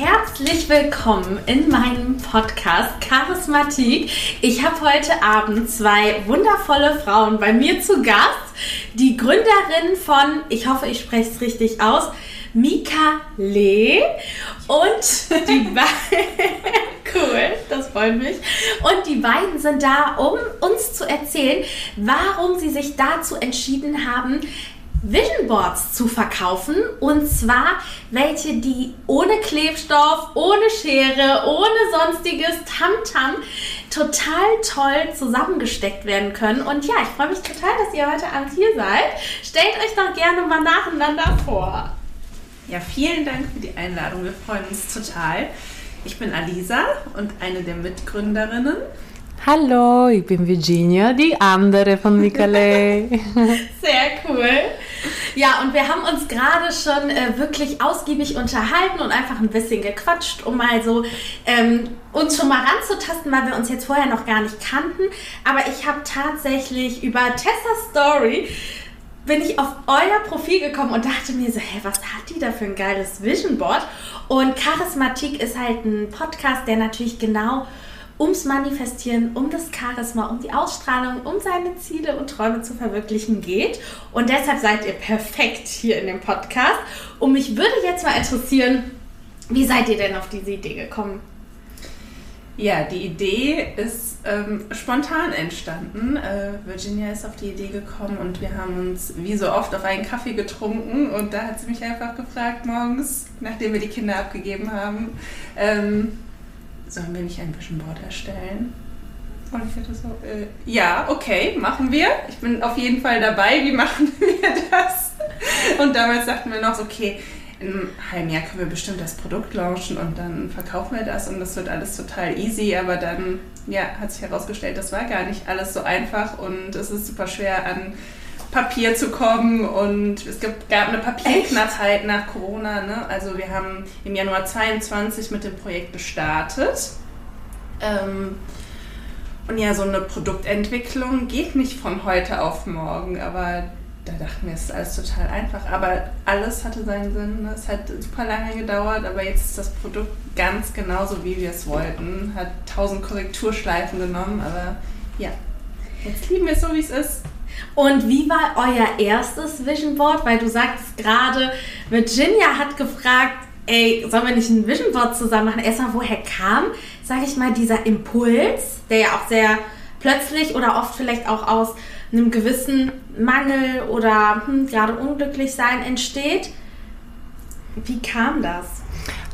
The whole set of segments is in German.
Herzlich willkommen in meinem Podcast Charismatik. Ich habe heute Abend zwei wundervolle Frauen bei mir zu Gast. Die Gründerin von, ich hoffe, ich spreche es richtig aus, Mika Lee und die beiden, cool, das freut mich. Und die beiden sind da, um uns zu erzählen, warum sie sich dazu entschieden haben, Vision Boards zu verkaufen und zwar welche, die ohne Klebstoff, ohne Schere, ohne sonstiges Tamtam -Tam total toll zusammengesteckt werden können. Und ja, ich freue mich total, dass ihr heute Abend hier seid. Stellt euch doch gerne mal nacheinander vor. Ja, vielen Dank für die Einladung. Wir freuen uns total. Ich bin Alisa und eine der Mitgründerinnen. Hallo, ich bin Virginia, die andere von Michele. Sehr cool. Ja, und wir haben uns gerade schon äh, wirklich ausgiebig unterhalten und einfach ein bisschen gequatscht, um mal so ähm, uns schon mal ranzutasten, weil wir uns jetzt vorher noch gar nicht kannten. Aber ich habe tatsächlich über Tessa's Story bin ich auf euer Profil gekommen und dachte mir so, hä, was hat die da für ein geiles Vision Board? Und Charismatik ist halt ein Podcast, der natürlich genau ums Manifestieren, um das Charisma, um die Ausstrahlung, um seine Ziele und Träume zu verwirklichen geht. Und deshalb seid ihr perfekt hier in dem Podcast. Und mich würde jetzt mal interessieren, wie seid ihr denn auf diese Idee gekommen? Ja, die Idee ist ähm, spontan entstanden. Äh, Virginia ist auf die Idee gekommen und wir haben uns wie so oft auf einen Kaffee getrunken und da hat sie mich einfach gefragt morgens, nachdem wir die Kinder abgegeben haben, ähm, sollen wir nicht ein Vision Board erstellen? Und ich dachte so, äh, ja, okay, machen wir. Ich bin auf jeden Fall dabei. Wie machen wir das? Und damals dachten wir noch so, okay, in einem halben Jahr können wir bestimmt das Produkt launchen und dann verkaufen wir das und das wird alles total easy. Aber dann ja, hat sich herausgestellt, das war gar nicht alles so einfach und es ist super schwer an Papier zu kommen und es gab eine Papierknappheit nach Corona. Ne? Also wir haben im Januar 22 mit dem Projekt gestartet. Ähm, und ja, so eine Produktentwicklung geht nicht von heute auf morgen, aber da dachten wir, es ist alles total einfach. Aber alles hatte seinen Sinn. Ne? Es hat super lange gedauert, aber jetzt ist das Produkt ganz genauso, wie wir es wollten. Hat tausend Korrekturschleifen genommen, aber ja, jetzt lieben wir es so, wie es ist. Und wie war euer erstes Vision Board? Weil du sagst gerade, Virginia hat gefragt, ey, sollen wir nicht ein Vision Board zusammen machen? Erstmal, woher kam, sage ich mal, dieser Impuls, der ja auch sehr plötzlich oder oft vielleicht auch aus einem gewissen Mangel oder hm, gerade unglücklich sein entsteht. Wie kam das?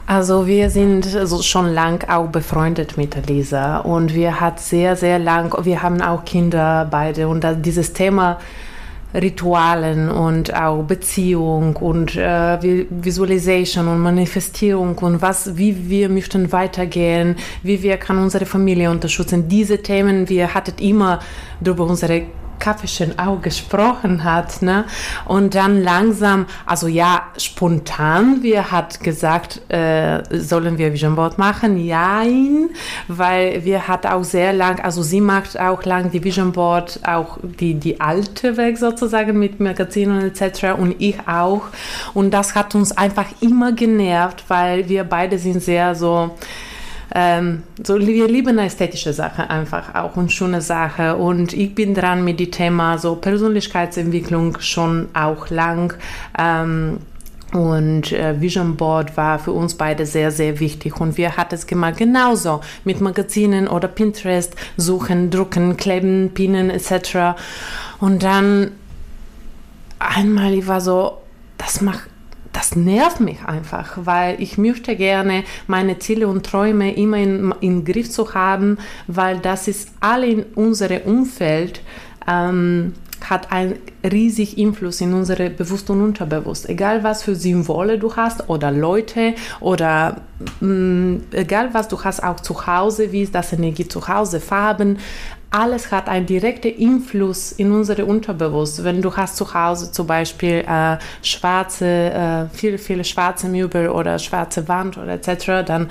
Also wir sind so schon lang auch befreundet mit Lisa und wir hat sehr, sehr lang, wir haben auch Kinder beide und dieses Thema Ritualen und auch Beziehung und äh, Visualisation und Manifestierung und was, wie wir möchten weitergehen, wie wir kann unsere Familie unterstützen. Diese Themen, wir hatten immer über unsere Kaffeechen auch gesprochen hat. Ne? Und dann langsam, also ja, spontan, wir hat gesagt, äh, sollen wir Vision Board machen? Nein, weil wir hat auch sehr lang, also sie macht auch lang die Vision Board, auch die, die alte Weg sozusagen mit Magazinen etc. und ich auch. Und das hat uns einfach immer genervt, weil wir beide sind sehr so, ähm, so, wir lieben ästhetische Sachen einfach auch und schöne Sachen. Und ich bin dran mit dem Thema so Persönlichkeitsentwicklung schon auch lang. Ähm, und äh, Vision Board war für uns beide sehr, sehr wichtig. Und wir hatten es gemacht genauso mit Magazinen oder Pinterest, suchen, drucken, kleben, pinnen etc. Und dann einmal, ich war so, das macht das nervt mich einfach, weil ich möchte gerne meine Ziele und Träume immer in, im Griff zu haben, weil das ist alle in unserem Umfeld ähm, hat einen riesigen Einfluss in unsere Bewusst und Unterbewusst. Egal was für Symbole du hast oder Leute oder mh, mm, egal was du hast auch zu Hause, wie ist das Energie zu Hause, Farben, alles hat einen direkten Einfluss in unsere Unterbewusst. Wenn du hast zu Hause zum Beispiel äh, schwarze, äh, viele, viele schwarze Möbel oder schwarze Wand oder etc., dann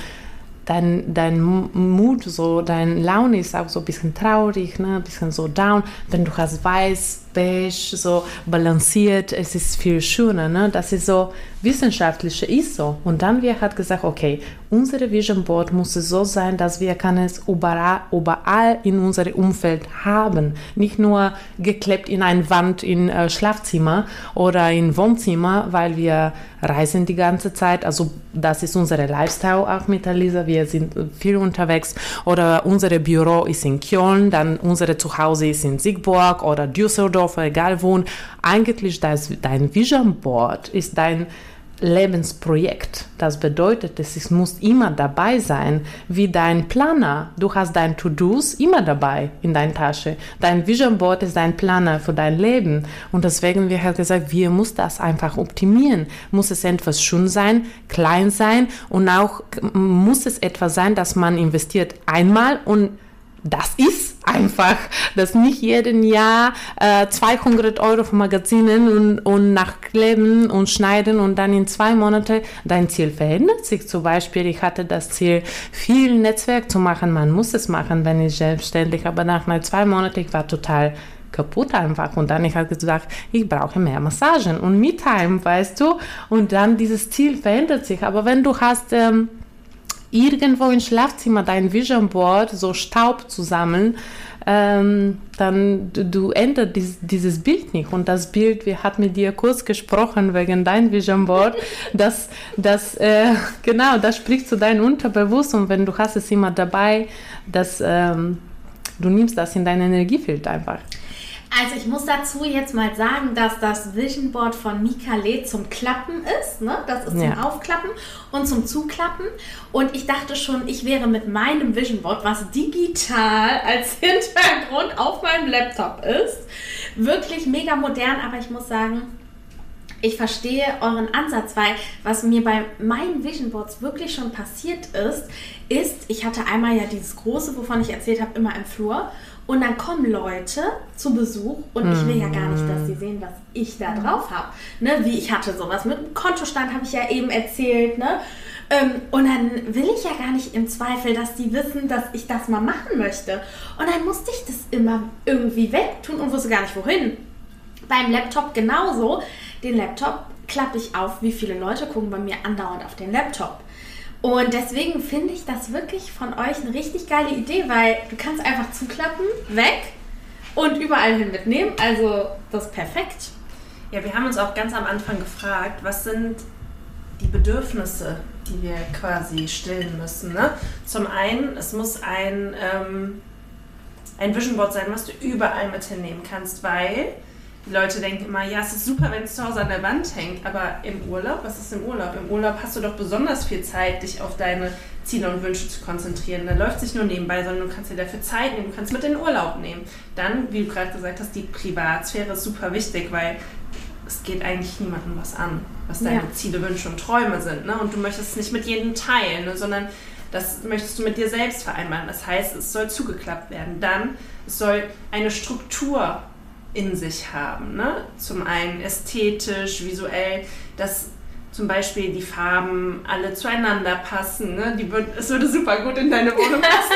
dein, dein Mut, so dein Laune ist auch so ein bisschen traurig, ne? ein bisschen so down. Wenn du hast weiß, beige, so balanciert, es ist viel schöner. Ne? Das ist so wissenschaftliche ist so. Und dann wir hat gesagt, okay, unsere Vision Board muss so sein, dass wir kann es überall, überall in unserem Umfeld haben. Nicht nur geklebt in eine Wand in äh, Schlafzimmer oder in Wohnzimmer, weil wir reisen die ganze Zeit. Also das ist unsere Lifestyle auch mit Alisa. Wir sind viel unterwegs. Oder unser Büro ist in Köln, dann unser Zuhause ist in Siegburg oder Düsseldorf, egal wo. Eigentlich das, dein Vision Board ist dein Lebensprojekt. Das bedeutet, es muss immer dabei sein, wie dein Planer. Du hast dein To-Dos immer dabei in deiner Tasche. Dein Vision Board ist dein Planer für dein Leben. Und deswegen wir haben gesagt, wir müssen das einfach optimieren. Muss es etwas schön sein, klein sein und auch muss es etwas sein, dass man investiert einmal und das ist einfach, dass nicht jeden Jahr äh, 200 Euro für Magazinen und, und nachkleben und schneiden und dann in zwei Monaten dein Ziel verändert sich. Zum Beispiel, ich hatte das Ziel, viel Netzwerk zu machen. Man muss es machen, wenn ich selbstständig, aber nach zwei Monaten, ich war total kaputt einfach. Und dann ich habe gesagt, ich brauche mehr Massagen und Me-Time, weißt du? Und dann dieses Ziel verändert sich. Aber wenn du hast... Ähm, irgendwo im Schlafzimmer dein Vision Board so Staub zu sammeln, ähm, dann du, du änderst dies, dieses Bild nicht. Und das Bild, wir hatten mit dir kurz gesprochen wegen dein Vision Board, das, das äh, genau, das spricht zu deinem Unterbewusst und wenn du hast es immer dabei, dass ähm, du nimmst das in dein Energiefeld einfach. Also ich muss dazu jetzt mal sagen, dass das Vision Board von Mika Lee zum Klappen ist. Ne? Das ist zum ja. Aufklappen und zum Zuklappen. Und ich dachte schon, ich wäre mit meinem Vision Board, was digital als Hintergrund auf meinem Laptop ist, wirklich mega modern. Aber ich muss sagen, ich verstehe euren Ansatz, weil was mir bei meinen Vision Boards wirklich schon passiert ist, ist, ich hatte einmal ja dieses große, wovon ich erzählt habe, immer im Flur. Und dann kommen Leute zu Besuch und ich will ja gar nicht, dass sie sehen, was ich da drauf habe. Ne, wie ich hatte sowas mit dem Kontostand, habe ich ja eben erzählt. Ne? Ähm, und dann will ich ja gar nicht im Zweifel, dass die wissen, dass ich das mal machen möchte. Und dann musste ich das immer irgendwie wegtun und wusste gar nicht wohin. Beim Laptop genauso. Den Laptop klappe ich auf, wie viele Leute gucken bei mir andauernd auf den Laptop. Und deswegen finde ich das wirklich von euch eine richtig geile Idee, weil du kannst einfach zuklappen, weg und überall hin mitnehmen. Also das ist perfekt. Ja, wir haben uns auch ganz am Anfang gefragt, was sind die Bedürfnisse, die wir quasi stillen müssen. Ne? Zum einen, es muss ein, ähm, ein Vision Board sein, was du überall mit hinnehmen kannst, weil die Leute denken immer, ja, es ist super, wenn es zu Hause an der Wand hängt, aber im Urlaub, was ist im Urlaub? Im Urlaub hast du doch besonders viel Zeit, dich auf deine Ziele und Wünsche zu konzentrieren. Da läuft es nicht nur nebenbei, sondern du kannst dir dafür Zeit nehmen, du kannst mit in den Urlaub nehmen. Dann, wie du gerade gesagt hast, die Privatsphäre ist super wichtig, weil es geht eigentlich niemandem was an, was deine ja. Ziele, Wünsche und Träume sind. Ne? Und du möchtest es nicht mit jedem teilen, ne? sondern das möchtest du mit dir selbst vereinbaren. Das heißt, es soll zugeklappt werden. Dann, es soll eine Struktur in sich haben. Ne? Zum einen ästhetisch, visuell, dass zum Beispiel die Farben alle zueinander passen. Ne? Die würd, es würde super gut in deine Wohnung passen.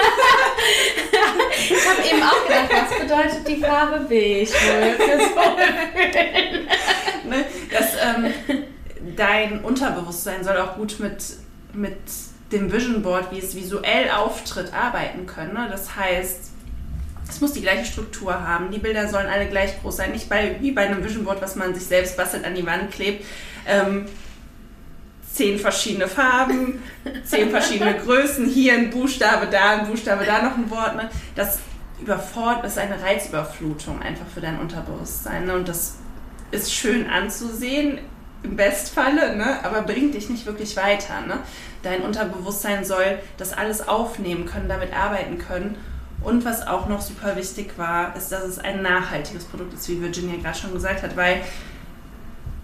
ich habe eben auch gedacht, was bedeutet die Farbe beige? ne? Dass ähm, dein Unterbewusstsein soll auch gut mit, mit dem Vision Board, wie es visuell auftritt, arbeiten können. Ne? Das heißt, es muss die gleiche Struktur haben. Die Bilder sollen alle gleich groß sein. Nicht bei, wie bei einem Vision Board, was man sich selbst bastelt, an die Wand klebt. Ähm, zehn verschiedene Farben, zehn verschiedene Größen. Hier ein Buchstabe, da ein Buchstabe, da noch ein Wort. Ne? Das überfordert, ist eine Reizüberflutung einfach für dein Unterbewusstsein. Ne? Und das ist schön anzusehen, im Bestfalle, ne? aber bringt dich nicht wirklich weiter. Ne? Dein Unterbewusstsein soll das alles aufnehmen können, damit arbeiten können Und was auch noch super wichtig war, ist, dass es ein nachhaltiges Produkt ist, wie Virginia gerade schon gesagt hat, weil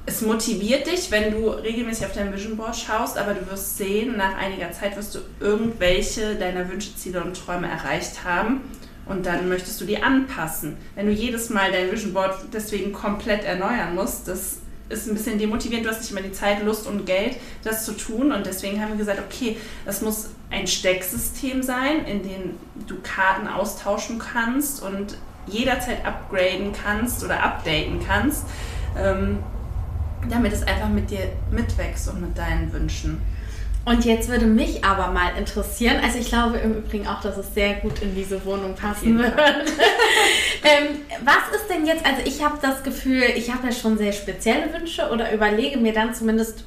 es motiviert dich, wenn du regelmäßig auf dein Vision Board schaust, aber du wirst sehen, nach einiger Zeit wirst du irgendwelche deiner Wünsche, Ziele und Träume erreicht haben und dann möchtest du die anpassen. Wenn du jedes Mal dein Vision Board deswegen komplett erneuern musst, das ist ein bisschen demotivierend. Du hast nicht immer die Zeit, Lust und Geld, das zu tun. Und deswegen haben wir gesagt, okay, das muss ein Stecksystem sein, in dem du Karten austauschen kannst und jederzeit upgraden kannst oder updaten kannst. Ähm, damit es einfach mit dir mitwächst und mit deinen Wünschen. Und jetzt würde mich aber mal interessieren, also ich glaube im Übrigen auch, dass es sehr gut in diese Wohnung passen wird. ähm, was ist denn jetzt, also ich habe das Gefühl, ich habe ja schon sehr spezielle Wünsche oder überlege mir dann zumindest,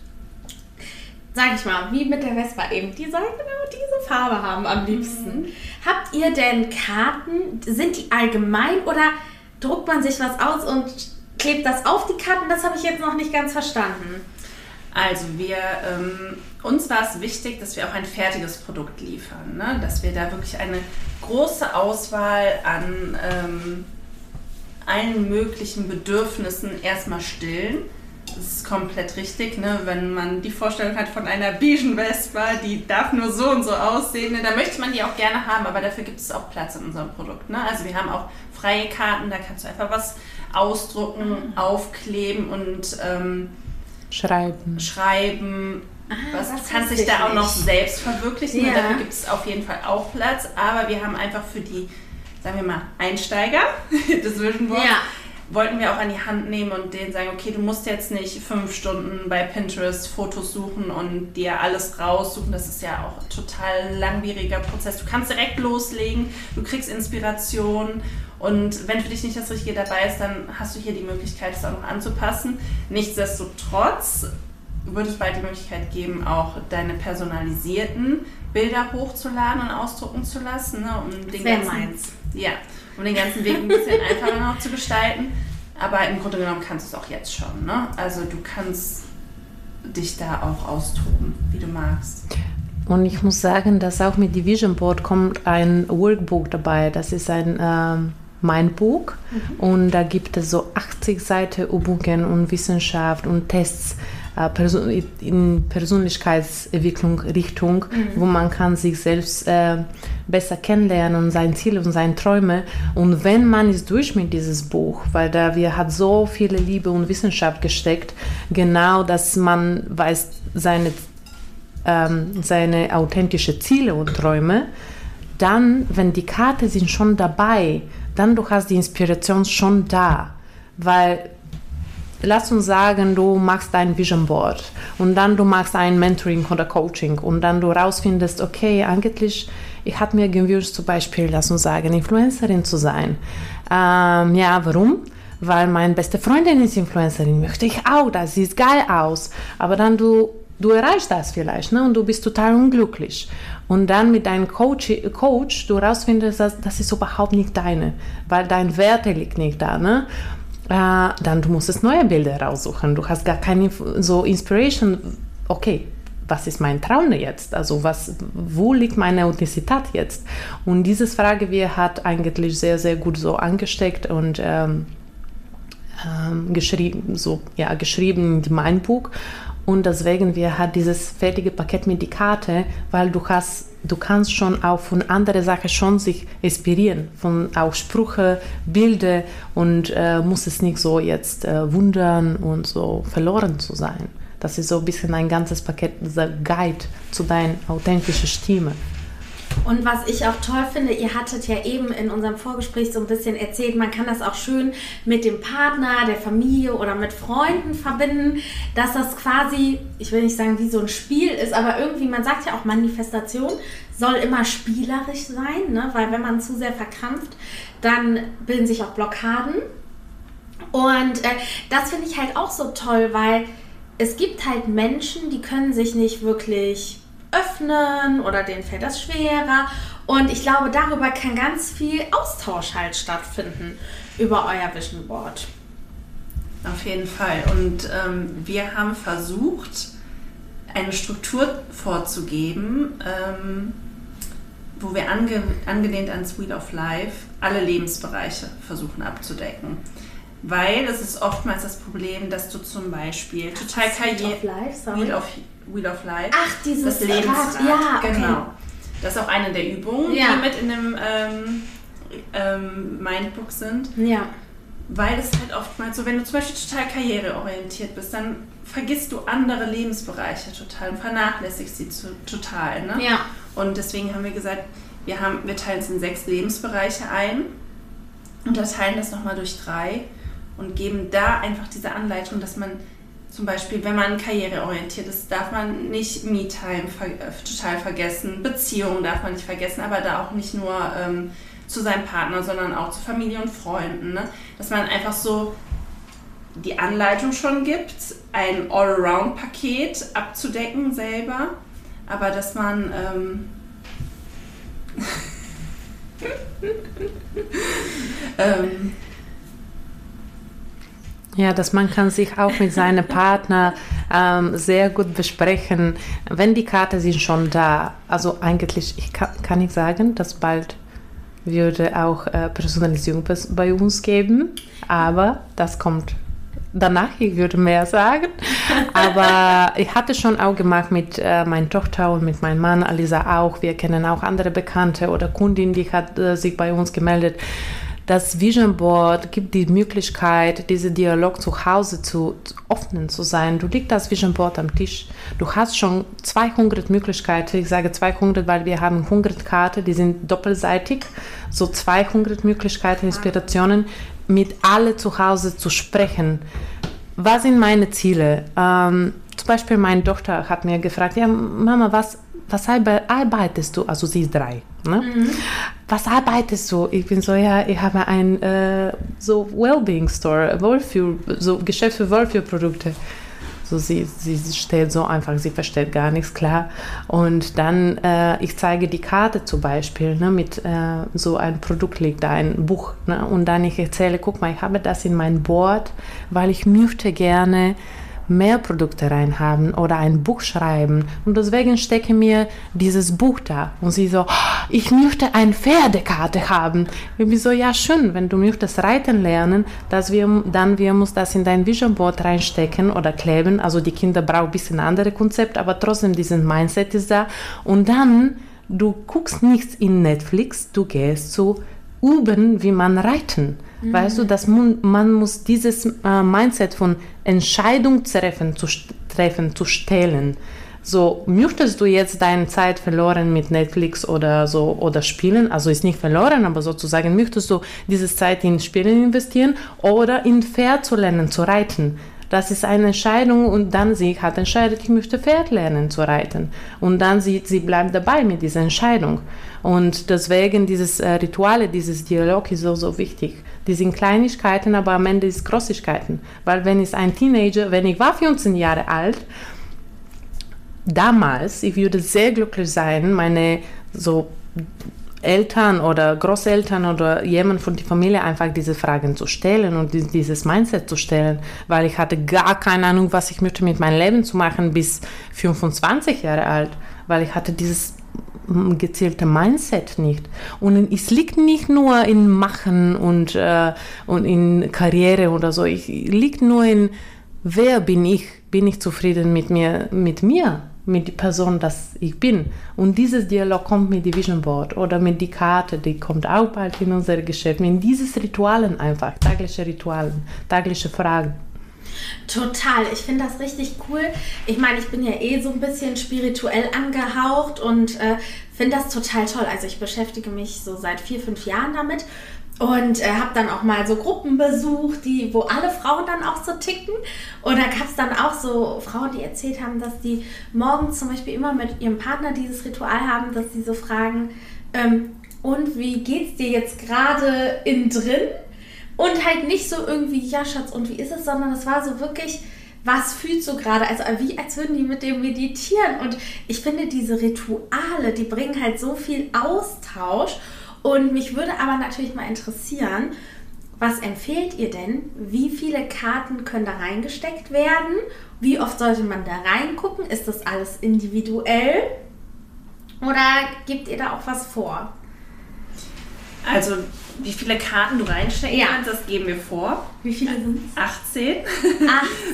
sage ich mal, wie mit der Vespa eben, die soll genau diese Farbe haben am liebsten. Mhm. Habt ihr denn Karten, sind die allgemein oder druckt man sich was aus und klebt das auf die Karten? Das habe ich jetzt noch nicht ganz verstanden. Also wir, ähm, uns war es wichtig, dass wir auch ein fertiges Produkt liefern, ne? dass wir da wirklich eine große Auswahl an ähm, allen möglichen Bedürfnissen erstmal stillen. Das ist komplett richtig, ne? wenn man die Vorstellung hat von einer beigen Vespa, die darf nur so und so aussehen, ne? da möchte man die auch gerne haben, aber dafür gibt es auch Platz in unserem Produkt. Ne? Also wir haben auch freie Karten, da kannst du einfach was ausdrucken, mhm. aufkleben und ähm, schreiben. Schreiben. Ah, was, du kannst dich da auch noch selbst verwirklichen ja. und dafür gibt es auf jeden Fall auch Platz. Aber wir haben einfach für die, sagen wir mal, Einsteiger des Vision Boards, ja wollten wir auch an die Hand nehmen und denen sagen, okay, du musst jetzt nicht fünf Stunden bei Pinterest Fotos suchen und dir alles raussuchen. Das ist ja auch ein total langwieriger Prozess. Du kannst direkt loslegen, du kriegst Inspiration und wenn für dich nicht das Richtige dabei ist, dann hast du hier die Möglichkeit, es auch noch anzupassen. Nichtsdestotrotz wird es bald die Möglichkeit geben, auch deine personalisierten Bilder hochzuladen und ausdrucken zu lassen. Ne, um den ganzen, meins. Ja, um den ganzen Weg ein bisschen einfacher noch zu gestalten. Aber im Grunde genommen kannst du es auch jetzt schon. Ne? Also du kannst dich da auch austoben, wie du magst. Und ich muss sagen, dass auch mit Division Board kommt ein Workbook dabei. Das ist ein ähm, Mindbook mhm. und da gibt es so 80 Seiten Übungen und Wissenschaft und Tests äh, in Persönlichkeitsentwicklung Richtung, mhm. wo man kann sich selbst äh, besser kennenlernen und sein Ziel und seine Träume. Und wenn man ist durch mit dieses Buch, weil da wir hat so viele Liebe und Wissenschaft gesteckt, genau, dass man weiß seine ähm, seine authentische Ziele und Träume, dann, wenn die Karte sind schon dabei, dann du hast die Inspiration schon da, weil lass uns sagen, du machst ein Vision Board und dann du machst ein Mentoring oder Coaching und dann du rausfindest, okay, eigentlich, ich hatte mir gewünscht, zum Beispiel, lass uns sagen, Influencerin zu sein. Ähm, ja, warum? Weil meine beste Freundin ist Influencerin, möchte ich auch, das sieht geil aus. Aber dann du, du erreichst das vielleicht ne? und du bist total unglücklich. Und dann mit deinem Coach, Coach du rausfindest, dass das ist überhaupt nicht deine, weil dein Werte liegt nicht da. Ne? Äh, dann du musst es neue Bilder raussuchen. Du hast gar keine so Inspiration. Okay, was ist mein Traum jetzt? Also was, wo liegt meine Authentizität jetzt? Und diese Frage wir hat eigentlich sehr, sehr gut so angesteckt und ähm, ähm, geschrieben, so, ja, geschrieben in mein Buch. Und deswegen wir hat dieses fertige Paket mit die Karte, weil du hast du kannst schon auch von anderen Sachen schon sich inspirieren, von auch Sprüche, Bilder und äh, muss es nicht so jetzt äh, wundern und so verloren zu sein. Das ist so ein bisschen ein ganzes Paket, dieser Guide zu deiner authentischen Stimme. Und was ich auch toll finde, ihr hattet ja eben in unserem Vorgespräch so ein bisschen erzählt, man kann das auch schön mit dem Partner, der Familie oder mit Freunden verbinden, dass das quasi, ich will nicht sagen wie so ein Spiel ist, aber irgendwie, man sagt ja auch Manifestation soll immer spielerisch sein, ne? weil wenn man zu sehr verkrampft, dann bilden sich auch Blockaden. Und äh, das finde ich halt auch so toll, weil es gibt halt Menschen, die können sich nicht wirklich öffnen oder denen fällt das schwerer. Und ich glaube, darüber kann ganz viel Austausch halt stattfinden über euer Vision Board. Auf jeden Fall. Und ähm, wir haben versucht, eine Struktur vorzugeben, ähm, wo wir ange, angelehnt an Wheel of Life alle Lebensbereiche versuchen abzudecken. Weil es ist oftmals das Problem, dass du zum Beispiel total Karriere. Wheel of Life, sorry. Wheel of, Wheel of Life. Ach, dieses das Lebensrad. Rad. Ja, okay. genau. Das ist auch eine der Übungen, Ja. die mit in dem ähm, ähm, Mindbook sind. Ja. Weil es halt oftmals so, wenn du zum Beispiel total karriereorientiert bist, dann vergisst du andere Lebensbereiche total und vernachlässigst sie zu, total. Ne? Ja. Und deswegen haben wir gesagt, wir, haben, wir teilen es in sechs Lebensbereiche ein, unterteilen das nochmal durch drei und geben da einfach diese Anleitung, dass man zum Beispiel, wenn man karriereorientiert ist, darf man nicht Me-Time ver äh, total vergessen, Beziehungen darf man nicht vergessen, aber da auch nicht nur ähm, zu seinem Partner, sondern auch zu Familie und Freunden. Ne? Dass man einfach so die Anleitung schon gibt, ein All-Around-Paket abzudecken selber, aber dass man ähm, ähm, Ja, dass man kann sich auch mit seinem Partner ähm, sehr gut besprechen, wenn die Karten sind schon da. Also eigentlich, ich kann, kann ich sagen, dass bald würde auch äh, Personalisierung bei uns geben, aber das kommt danach, ich würde mehr sagen. Aber ich hatte schon auch gemacht mit äh, meiner Tochter und mit meinem Mann, Alisa auch. Wir kennen auch andere Bekannte oder Kundin, die hat äh, sich bei uns gemeldet. Das Vision Board gibt die Möglichkeit, diesen Dialog zu Hause zu, zu offen zu sein. Du liegst das Vision Board am Tisch. Du hast schon 200 Möglichkeiten. Ich sage 200, weil wir haben 100 Karten, die sind doppelseitig. So 200 Möglichkeiten, Inspirationen, mit alle zu Hause zu sprechen. Was sind meine Ziele? Ähm, zum Beispiel meine Tochter hat mir gefragt, ja Mama, was, was arbe- arbeitest du? Also sie ist drei. Ne? Was arbeitest du? Ich bin so, ja, ich habe ein äh, so Wellbeing Store, Wohlfühl, so Geschäft für Wohlfühlprodukte. So sie, sie steht so einfach, sie versteht gar nichts klar. Und dann, äh, ich zeige die Karte zum Beispiel, ne, mit äh, so ein Produkt liegt da, ein Buch. Ne, und dann ich erzähle, guck mal, ich habe das in mein Board, weil ich möchte gerne mehr Produkte reinhaben oder ein Buch schreiben. Und deswegen stecke mir dieses Buch da. Und sie so, "Oh, ich möchte eine Pferdekarte haben. Ich bin so, ja schön, wenn du möchtest reiten lernen, dass wir, dann wir muss das in dein Vision Board reinstecken oder kleben. Also die Kinder brauchen ein bisschen andere Konzept, aber trotzdem dieses Mindset ist da. Und dann, du guckst nichts in Netflix, du gehst zu üben, wie man reiten. Weißt du, dass man, man muss dieses äh, Mindset von Entscheidung treffen zu, treffen, zu stellen. So, möchtest du jetzt deine Zeit verloren mit Netflix oder so oder Spielen? Also ist nicht verloren, aber sozusagen möchtest du diese Zeit in Spielen investieren oder in Pferd zu lernen, zu reiten? Das ist eine Entscheidung und dann sie hat entscheidet, ich möchte Pferd lernen zu reiten. Und dann sie, sie bleibt dabei mit dieser Entscheidung. Und deswegen dieses äh, Rituale, dieses Dialog ist so, so wichtig. Die sind Kleinigkeiten, aber am Ende ist Großigkeiten. Weil wenn ich ein Teenager, wenn ich war 14 Jahre alt, damals, ich würde sehr glücklich sein, meine so Eltern oder Großeltern oder jemand von der Familie einfach diese Fragen zu stellen und dies- dieses Mindset zu stellen, weil ich hatte gar keine Ahnung, was ich möchte mit meinem Leben zu machen bis 25 Jahre alt, weil ich hatte dieses gezielte Mindset nicht. Und es liegt nicht nur in Machen und, äh, und in Karriere oder so, es liegt nur in, wer bin ich? Bin ich zufrieden mit mir, mit mir? mit der Person, dass ich bin. Und dieses Dialog kommt mit dem Vision Board oder mit die Karte, die kommt auch bald in unser Geschäft. Mit dieses Ritualen einfach, tägliche Ritualen, tägliche Fragen. Total, ich finde das richtig cool. Ich meine, ich bin ja eh so ein bisschen spirituell angehaucht und äh, finde das total toll. Also ich beschäftige mich so seit vier, fünf Jahren damit und äh, habe dann auch mal so Gruppen besucht, die, wo alle Frauen dann auch so ticken. Und da gab es dann auch so Frauen, die erzählt haben, dass die morgens zum Beispiel immer mit ihrem Partner dieses Ritual haben, dass sie so fragen, ähm, und wie geht's dir jetzt gerade innen drin? Und halt nicht so irgendwie, ja Schatz, und wie ist es, sondern es war so wirklich, was fühlst du gerade? Also wie als würden die mit dem meditieren. Und ich finde diese Rituale, die bringen halt so viel Austausch. Und mich würde aber natürlich mal interessieren, was empfehlt ihr denn? Wie viele Karten können da reingesteckt werden? Wie oft sollte man da reingucken? Ist das alles individuell? Oder gebt ihr da auch was vor? Also, wie viele Karten du reinstecken Ja. kannst, das geben wir vor. Wie viele sind es? 18.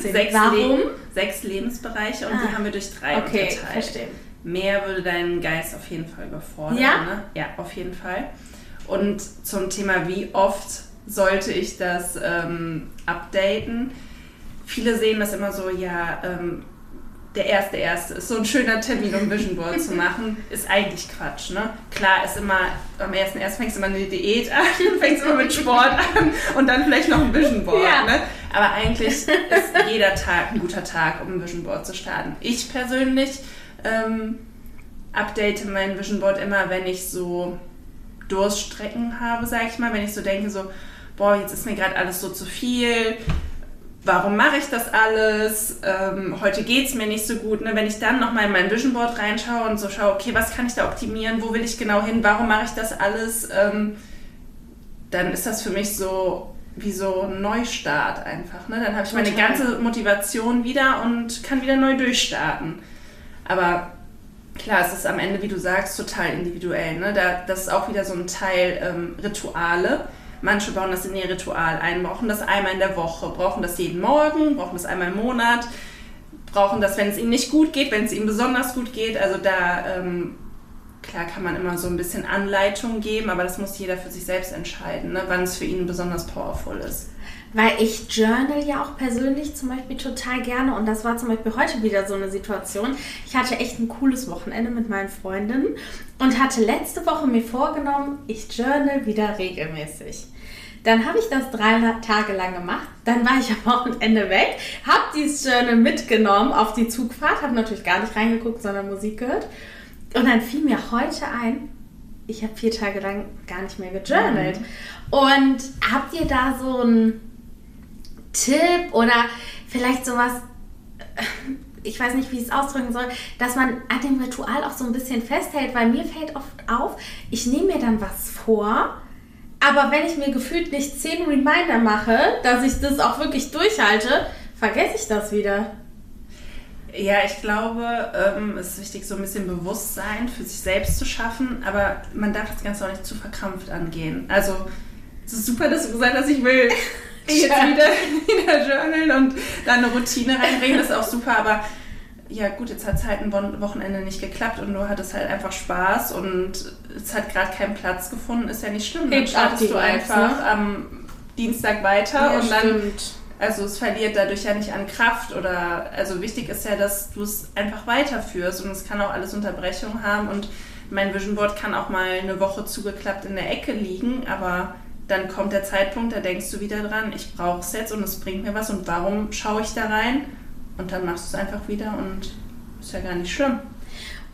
18. Sechs, Warum? Leben, sechs Lebensbereiche und die Ah. haben wir durch drei Okay, unterteilt. verstehe. Mehr würde deinen Geist auf jeden Fall überfordern. Ja? Ne? Ja, auf jeden Fall. Und zum Thema, wie oft sollte ich das ähm, updaten? Viele sehen das immer so, ja, ähm, der erste erste ist so ein schöner Termin, um Vision Board zu machen, ist eigentlich Quatsch. Ne? Klar ist immer, am ersten erst fängst du immer eine Diät an, fängst immer mit Sport an und dann vielleicht noch ein Vision Board. Ja. Ne? Aber eigentlich ist jeder Tag ein guter Tag, um ein Vision Board zu starten. Ich persönlich ähm, update mein Vision Board immer, wenn ich so Durststrecken habe, sag ich mal, wenn ich so denke, so, boah, jetzt ist mir gerade alles so zu viel, warum mache ich das alles? Ähm, heute geht es mir nicht so gut. Ne? Wenn ich dann nochmal in mein Vision Board reinschaue und so schaue, okay, was kann ich da optimieren, wo will ich genau hin, warum mache ich das alles, ähm, dann ist das für mich so wie so ein Neustart einfach. Ne? Dann habe ich meine Total. ganze Motivation wieder und kann wieder neu durchstarten. Aber klar, es ist am Ende, wie du sagst, total individuell. Ne? Da, das ist auch wieder so ein Teil ähm, Rituale. Manche bauen das in ihr Ritual ein, brauchen das einmal in der Woche, brauchen das jeden Morgen, brauchen das einmal im Monat, brauchen das, wenn es ihnen nicht gut geht, wenn es ihnen besonders gut geht. Also da, ähm, klar kann man immer so ein bisschen Anleitung geben, aber das muss jeder für sich selbst entscheiden, ne? wann es für ihn besonders powerful ist. Weil ich journal ja auch persönlich zum Beispiel total gerne und das war zum Beispiel heute wieder so eine Situation. Ich hatte echt ein cooles Wochenende mit meinen Freundinnen und hatte letzte Woche mir vorgenommen, ich journal wieder regelmäßig. Dann habe ich das drei Tage lang gemacht. Dann war ich am Wochenende weg, habe dieses Journal mitgenommen auf die Zugfahrt, habe natürlich gar nicht reingeguckt, sondern Musik gehört. Und dann fiel mir heute ein, ich habe vier Tage lang gar nicht mehr gejournalt. Und habt ihr da so einen Tipp oder vielleicht sowas, äh, ich weiß nicht, wie ich es ausdrücken soll, dass man an dem Ritual auch so ein bisschen festhält, weil mir fällt oft auf, ich nehme mir dann was vor, aber wenn ich mir gefühlt nicht zehn Reminder mache, dass ich das auch wirklich durchhalte, vergesse ich das wieder. Ja, ich glaube, ähm, es ist wichtig, so ein bisschen Bewusstsein für sich selbst zu schaffen, aber man darf das Ganze auch nicht zu verkrampft angehen. Also, es ist super, dass du gesagt hast, ich will jetzt Ja. wieder, wieder journalen und da eine Routine reinbringen, das ist auch super, aber ja gut, jetzt hat es halt ein Wochenende nicht geklappt und du hattest halt einfach Spaß und es hat gerade keinen Platz gefunden, ist ja nicht schlimm. Dann startest du einfach ne? am Dienstag weiter und dann stimmt. also es verliert dadurch ja nicht an Kraft oder also wichtig ist ja, dass du es einfach weiterführst und es kann auch alles Unterbrechungen haben und mein Vision Board kann auch mal eine Woche zugeklappt in der Ecke liegen, aber dann kommt der Zeitpunkt, da denkst du wieder dran, ich brauche es jetzt und es bringt mir was und warum schaue ich da rein? Und dann machst du es einfach wieder und ist ja gar nicht schlimm.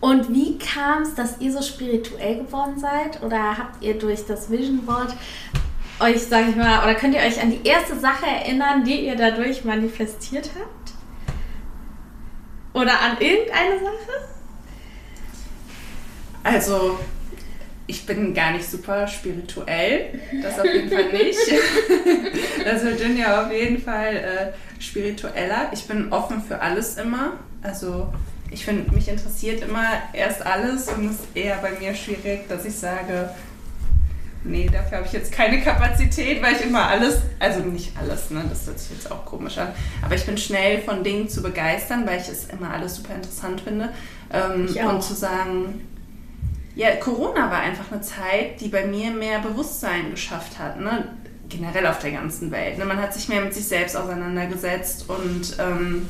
Und wie kam es, dass ihr so spirituell geworden seid? Oder habt ihr durch das Vision Board euch, sag ich mal, oder könnt ihr euch an die erste Sache erinnern, die ihr dadurch manifestiert habt? Oder an irgendeine Sache? Also, ich bin gar nicht super spirituell. Das auf jeden Fall nicht. Das wird ja auf jeden Fall äh, spiritueller. Ich bin offen für alles immer. Also, ich finde, mich interessiert immer erst alles und es ist eher bei mir schwierig, dass ich sage, nee, dafür habe ich jetzt keine Kapazität, weil ich immer alles, also nicht alles, ne, das hört sich jetzt auch komisch an, aber ich bin schnell von Dingen zu begeistern, weil ich es immer alles super interessant finde. Ähm, und zu sagen, ja, Corona war einfach eine Zeit, die bei mir mehr Bewusstsein geschafft hat, ne? generell auf der ganzen Welt. Ne? Man hat sich mehr mit sich selbst auseinandergesetzt und ähm,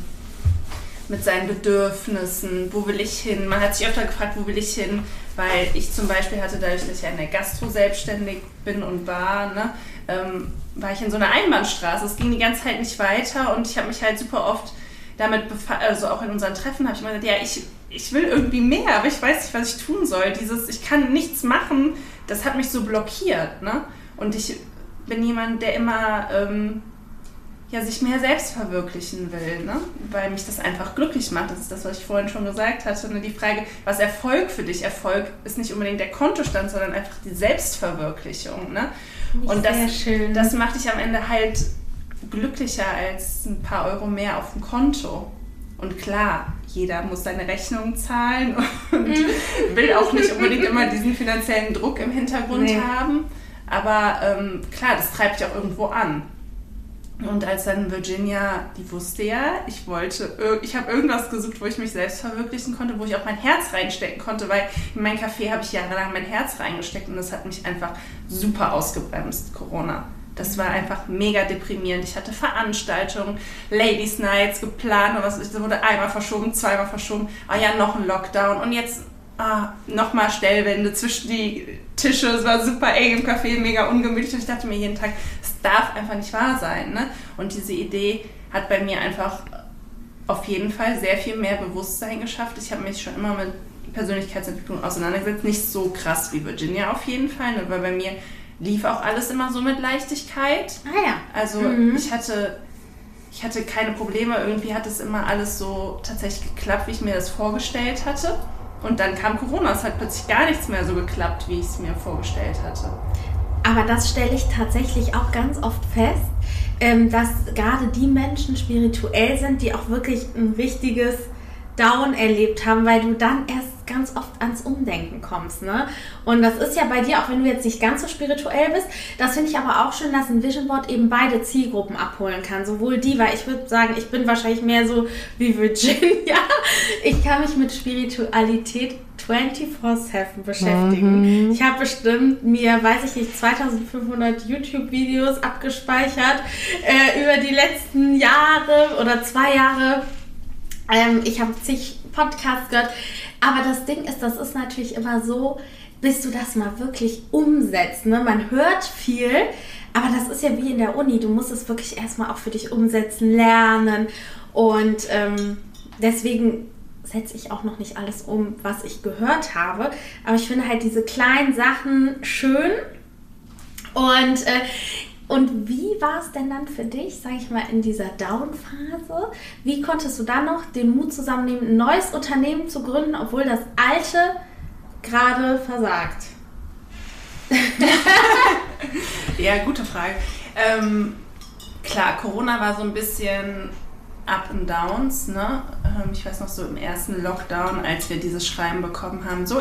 mit seinen Bedürfnissen, wo will ich hin? Man hat sich öfter gefragt, wo will ich hin? Weil ich zum Beispiel hatte dadurch, dass ich ja in der Gastro selbstständig bin und war, ne, ähm, war ich in so einer Einbahnstraße. Es ging die ganze Zeit nicht weiter und ich habe mich halt super oft damit befasst, also auch in unseren Treffen habe ich immer gesagt, ja, ich, ich will irgendwie mehr, aber ich weiß nicht, was ich tun soll. Dieses, ich kann nichts machen, das hat mich so blockiert. Ne? Und ich bin jemand, der immer ähm, ja, sich mehr selbst verwirklichen will, ne? weil mich das einfach glücklich macht. Das ist das, was ich vorhin schon gesagt hatte. Ne? Die Frage, was Erfolg für dich? Erfolg ist nicht unbedingt der Kontostand, sondern einfach die Selbstverwirklichung. Ne? Und das, schön. das macht dich am Ende halt glücklicher als ein paar Euro mehr auf dem Konto. Und klar, jeder muss seine Rechnungen zahlen und mhm. will auch nicht unbedingt immer diesen finanziellen Druck im Hintergrund nee. haben. Aber ähm, klar, das treibt ja auch irgendwo an. Und als dann Virginia, die wusste ja, ich wollte, ich habe irgendwas gesucht, wo ich mich selbst verwirklichen konnte, wo ich auch mein Herz reinstecken konnte, weil in mein Café habe ich jahrelang mein Herz reingesteckt und das hat mich einfach super ausgebremst, Corona. Das war einfach mega deprimierend. Ich hatte Veranstaltungen, Ladies Nights geplant und was wurde einmal verschoben, zweimal verschoben. Ah ja, noch ein Lockdown und jetzt ah, nochmal Stellwände zwischen die Tische. Es war super eng im Café, mega ungemütlich ich dachte mir jeden Tag, es darf einfach nicht wahr sein. Ne? Und diese Idee hat bei mir einfach auf jeden Fall sehr viel mehr Bewusstsein geschafft. Ich habe mich schon immer mit Persönlichkeitsentwicklung auseinandergesetzt. Nicht so krass wie Virginia auf jeden Fall, ne? weil bei mir lief auch alles immer so mit Leichtigkeit. Ah ja. Also mhm. ich hatte ich hatte keine Probleme. Irgendwie hat es immer alles so tatsächlich geklappt, wie ich mir das vorgestellt hatte. Und dann kam Corona. Es hat plötzlich gar nichts mehr so geklappt, wie ich es mir vorgestellt hatte. Aber das stelle ich tatsächlich auch ganz oft fest, ähm, dass gerade die Menschen spirituell sind, die auch wirklich ein richtiges Down erlebt haben, weil du dann erst ganz oft ans Umdenken kommst. Ne? Und das ist ja bei dir, auch wenn du jetzt nicht ganz so spirituell bist, das finde ich aber auch schön, dass ein Vision Board eben beide Zielgruppen abholen kann. Sowohl die, weil ich würde sagen, ich bin wahrscheinlich mehr so wie Virginia. Ich kann mich mit Spiritualität 24-7 beschäftigen. Mhm. Ich habe bestimmt mir, weiß ich nicht, 2500 YouTube-Videos abgespeichert äh, über die letzten Jahre oder zwei Jahre. Ähm, ich habe zig Podcasts gehört. Aber das Ding ist, das ist natürlich immer so, bis du das mal wirklich umsetzt. Ne? Man hört viel, aber das ist ja wie in der Uni. Du musst es wirklich erstmal auch für dich umsetzen, lernen. Und ähm, deswegen setze ich auch noch nicht alles um, was ich gehört habe. Aber ich finde halt diese kleinen Sachen schön. Und äh, und wie war es denn dann für dich, sage ich mal, in dieser Down-Phase? Wie konntest du dann noch den Mut zusammennehmen, ein neues Unternehmen zu gründen, obwohl das alte gerade versagt? ja, gute Frage. Ähm, klar, Corona war so ein bisschen Up and Downs. Ne? Ähm, ich weiß noch so im ersten Lockdown, als wir dieses Schreiben bekommen haben, so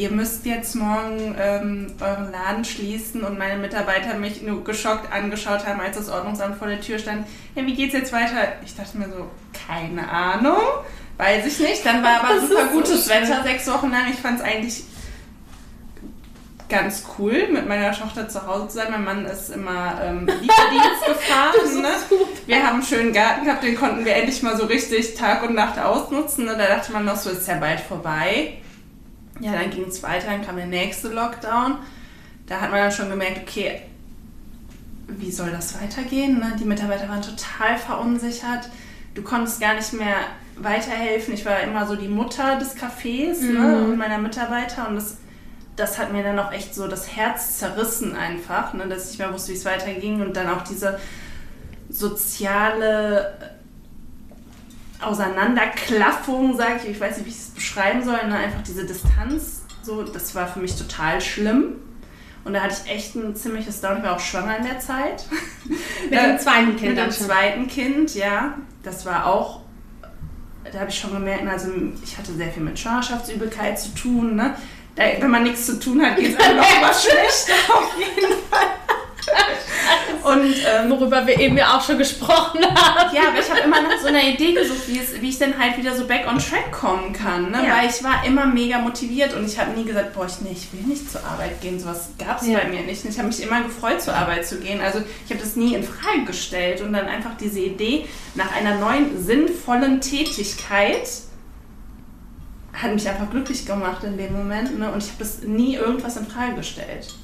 ihr müsst jetzt morgen ähm, euren Laden schließen und meine Mitarbeiter mich nur geschockt angeschaut haben, als das Ordnungsamt vor der Tür stand. Ja, wie geht's jetzt weiter? Ich dachte mir so, keine Ahnung, weiß ich nicht. Dann war aber super gutes so Wetter, sechs Wochen lang. Ich fand es eigentlich ganz cool, mit meiner Tochter zu Hause zu sein. Mein Mann ist immer ähm, Lieferdienst gefahren. Ne? Wir haben einen schönen Garten gehabt, den konnten wir endlich mal so richtig Tag und Nacht ausnutzen. Ne? Da dachte man noch so, ist ja bald vorbei. Ja, dann ging es weiter, dann kam der nächste Lockdown. Da hat man dann schon gemerkt, okay, wie soll das weitergehen? Ne? Die Mitarbeiter waren total verunsichert. Du konntest gar nicht mehr weiterhelfen. Ich war immer so die Mutter des Cafés ne, mhm. ne? und meiner Mitarbeiter und das, das hat mir dann auch echt so das Herz zerrissen einfach, ne? dass ich nicht mehr wusste, wie es weiterging und dann auch diese soziale Auseinanderklaffung, sage ich, ich weiß nicht, wie ich es beschreiben soll, ne? einfach diese Distanz, so, das war für mich total schlimm. Und da hatte ich echt ein ziemliches Down. Ich war auch schwanger in der Zeit. Mit dem zweiten Kind. Mit dem zweiten Kind, ja. Das war auch, da habe ich schon gemerkt, also ich hatte sehr viel mit Schwangerschaftsübelkeit zu tun. Ne? Da, wenn man nichts zu tun hat, geht es einem auch was schlechter auf jeden Fall. Und ähm, worüber wir eben ja auch schon gesprochen haben. Ja, aber ich habe immer nach so einer Idee gesucht, wie, es, wie ich denn halt wieder so back on track kommen kann. Ne? Ja. Weil ich war immer mega motiviert und ich habe nie gesagt, boah, ich, nee, ich will nicht zur Arbeit gehen. Sowas gab es ja. bei mir nicht. Ich habe mich immer gefreut, zur Arbeit zu gehen. Also ich habe das nie in Frage gestellt. Und dann einfach diese Idee nach einer neuen, sinnvollen Tätigkeit hat mich einfach glücklich gemacht in dem Moment. Ne? Und ich habe das nie irgendwas in Frage gestellt.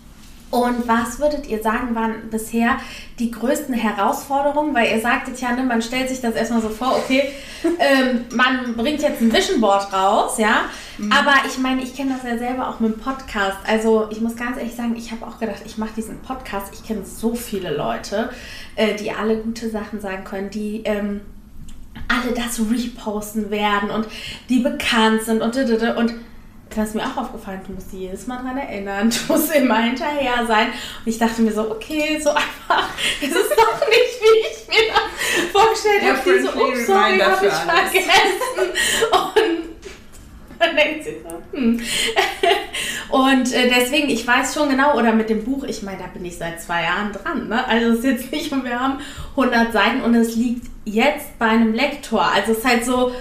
Und was würdet ihr sagen, waren bisher die größten Herausforderungen? Weil ihr sagtet ja, ne, man stellt sich das erstmal so vor, okay, ähm, man bringt jetzt ein Vision Board raus, ja. Mhm. Aber ich meine, ich kenne das ja selber auch mit dem Podcast. Also ich muss ganz ehrlich sagen, ich habe auch gedacht, ich mache diesen Podcast. Ich kenne so viele Leute, äh, die alle gute Sachen sagen können, die ähm, alle das reposten werden und die bekannt sind und und dann ist mir auch aufgefallen, du musst jedes Mal dran erinnern, du musst immer hinterher sein. Und ich dachte mir so, okay, so einfach, es ist doch nicht, wie ich mir das vorgestellt Ja, habe. Die so, ups, sorry, habe ich alles. vergessen. Und dann denkt sie so, hm. Und äh, deswegen, ich weiß schon genau, oder mit dem Buch, ich meine, da bin ich seit zwei Jahren dran. Ne? Also es ist jetzt nicht, und wir haben 100 Seiten und es liegt jetzt bei einem Lektor. Also es ist halt so,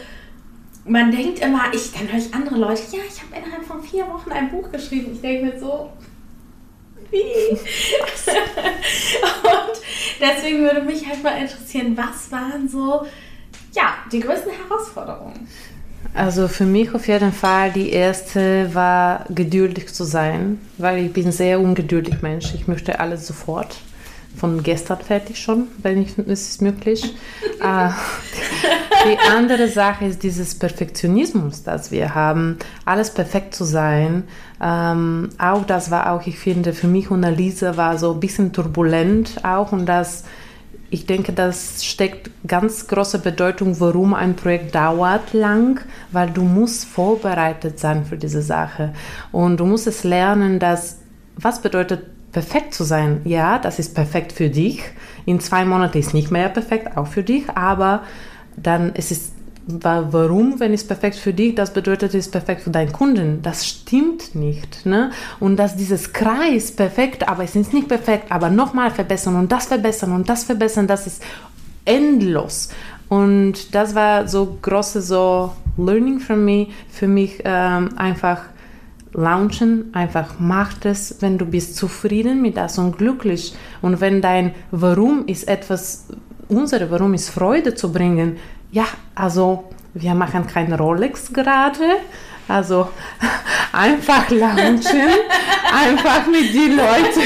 man denkt immer, ich, dann höre ich andere Leute, ja, ich habe innerhalb von vier Wochen ein Buch geschrieben. Ich denke mir so, wie? und deswegen würde mich halt mal interessieren, was waren so, ja, die größten Herausforderungen? Also für mich auf jeden Fall die erste war geduldig zu sein, weil ich bin sehr ungeduldig Mensch. Ich möchte alles sofort. Von gestern fertig schon, wenn ich, es ist möglich. Äh, die andere Sache ist dieses Perfektionismus, das wir haben, alles perfekt zu sein. Ähm, auch das war auch, ich finde, für mich und Alisa war so ein bisschen turbulent auch und das ich denke, das steckt ganz große Bedeutung, warum ein Projekt dauert lang, weil du musst vorbereitet sein für diese Sache und du musst es lernen, dass was bedeutet perfekt zu sein? Ja, das ist perfekt für dich. In zwei Monaten ist nicht mehr perfekt, auch für dich, aber dann ist es warum, wenn es perfekt für dich, das bedeutet, es ist perfekt für deinen Kunden. Das stimmt nicht. Ne? Und dass dieses Kreis perfekt, aber es ist nicht perfekt, aber nochmal verbessern und das verbessern und das verbessern, das ist endlos. Und das war so große so Learning für mich, für mich ähm, einfach launchen, einfach mach das, wenn du bist zufrieden mit das und glücklich. Und wenn dein Warum ist etwas, unsere Warum ist Freude zu bringen, ja, also wir machen kein Rolex gerade. Also einfach launchen, einfach mit die Leute.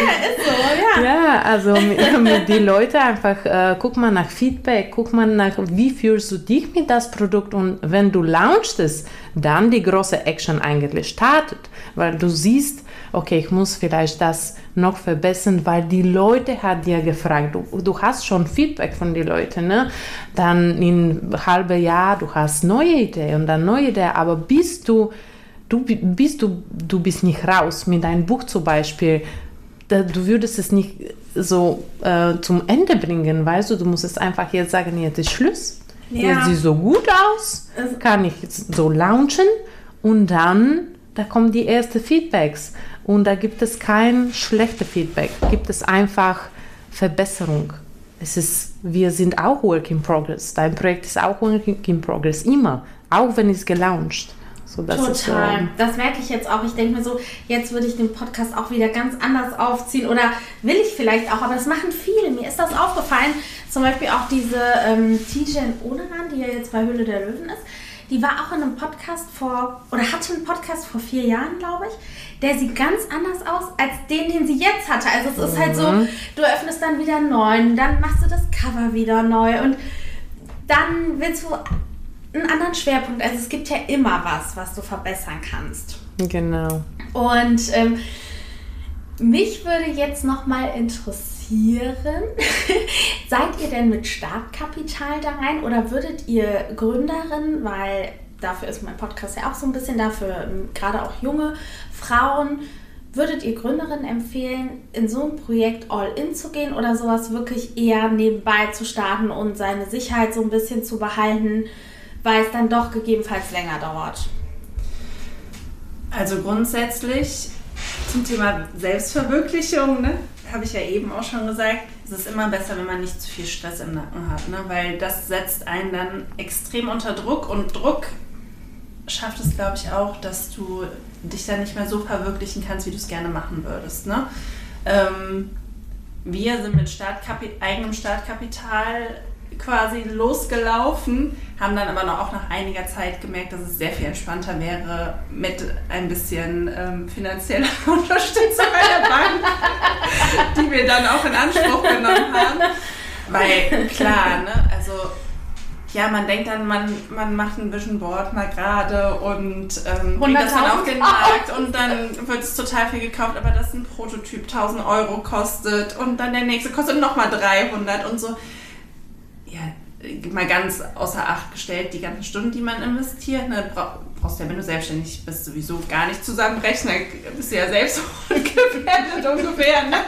Ja, ist so, ja. Ja, also mit, mit die Leute einfach, äh, guck mal nach Feedback, guck mal nach, wie fühlst du dich mit das Produkt und wenn du launchst es, dann die große Action eigentlich startet, weil du siehst, okay, ich muss vielleicht das noch verbessern, weil die Leute hat dir gefragt, du, du hast schon Feedback von den Leuten, ne? Dann in halbe Jahr, du hast neue Idee und dann neue Idee, aber bist du, du bist du, du bist nicht raus mit deinem Buch zum Beispiel, du würdest es nicht so äh, zum Ende bringen, weißt du, du musst es einfach jetzt sagen, jetzt ist Schluss. Ja. Jetzt sieht so gut aus, kann ich jetzt so launchen und dann, da kommen die ersten Feedbacks und da gibt es kein schlechtes Feedback, gibt es einfach Verbesserung. Es ist, wir sind auch Work in Progress. Dein Projekt ist auch Work in Progress, immer, auch wenn es gelauncht. So, das ist so, Total. das merke ich jetzt auch. Ich denke mir so, jetzt würde ich den Podcast auch wieder ganz anders aufziehen oder will ich vielleicht auch, aber das machen viele. Mir ist das aufgefallen. Zum Beispiel auch diese ähm, Tijen Oneran, die ja jetzt bei Höhle der Löwen ist. Die war auch in einem Podcast vor, oder hatte einen Podcast vor vier Jahren, glaube ich. Der sieht ganz anders aus als den, den sie jetzt hatte. Also es ist halt so, du öffnest dann wieder einen neuen, dann machst du das Cover wieder neu und dann willst du einen anderen Schwerpunkt. Also es gibt ja immer was, was du verbessern kannst. Genau. Und ähm, mich würde jetzt noch mal interessieren, seid ihr denn mit Startkapital da rein oder würdet ihr Gründerin, weil dafür ist mein Podcast ja auch so ein bisschen dafür, ähm, gerade auch junge Frauen, würdet ihr Gründerinnen empfehlen, in so ein Projekt all in zu gehen oder sowas wirklich eher nebenbei zu starten und seine Sicherheit so ein bisschen zu behalten, weil es dann doch gegebenenfalls länger dauert? Also grundsätzlich zum Thema Selbstverwirklichung, ne, habe ich ja eben auch schon gesagt, es ist immer besser, wenn man nicht zu viel Stress im Nacken hat, ne, weil das setzt einen dann extrem unter Druck und Druck schafft es, glaube ich, auch, dass du dich dann nicht mehr so verwirklichen kannst, wie du es gerne machen würdest. Ne? Ähm, wir sind mit Startkapi eigenem Startkapital quasi losgelaufen, haben dann aber noch, auch nach einiger Zeit gemerkt, dass es sehr viel entspannter wäre mit ein bisschen ähm, finanzieller Unterstützung bei der Bank, die wir dann auch in Anspruch genommen haben. Weil klar, ne, also ja, man denkt dann, man, man macht ein Vision Board mal gerade und ähm, bringt das dann auf den 100.000 Markt und dann wird es total viel gekauft, aber das ein Prototyp 1000 Euro kostet und dann der nächste kostet nochmal 300 und so. Ja, mal ganz außer Acht gestellt, die ganzen Stunden, die man investiert, ne, bra brauchst ja, wenn du selbstständig bist, sowieso gar nicht zusammenrechnen, bist du ja selbst gefährdet ungefähr. Ne?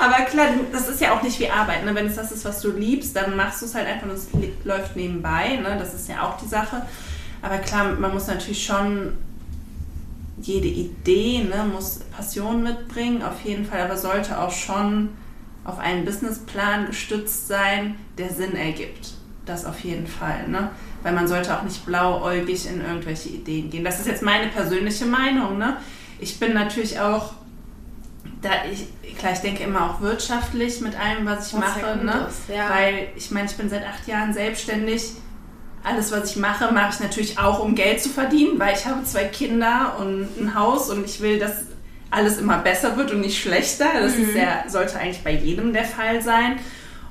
Aber klar, das ist ja auch nicht wie Arbeit. Ne? Wenn es das ist, was du liebst, dann machst du es halt einfach und es läuft nebenbei. Ne? Das ist ja auch die Sache. Aber klar, man muss natürlich schon jede Idee, ne, muss Passion mitbringen, auf jeden Fall, aber sollte auch schon auf einen Businessplan gestützt sein, der Sinn ergibt. Das auf jeden Fall. Ne? Weil man sollte auch nicht blauäugig in irgendwelche Ideen gehen. Das ist jetzt meine persönliche Meinung. Ne? Ich bin natürlich auch, da ich, klar, ich denke immer auch wirtschaftlich mit allem, was ich was mache. Ne? Ist, ja. Weil ich meine, ich bin seit acht Jahren selbstständig. Alles, was ich mache, mache ich natürlich auch, um Geld zu verdienen, weil ich habe zwei Kinder und ein Haus und ich will, dass alles immer besser wird und nicht schlechter. Das mhm. ja, sollte eigentlich bei jedem der Fall sein.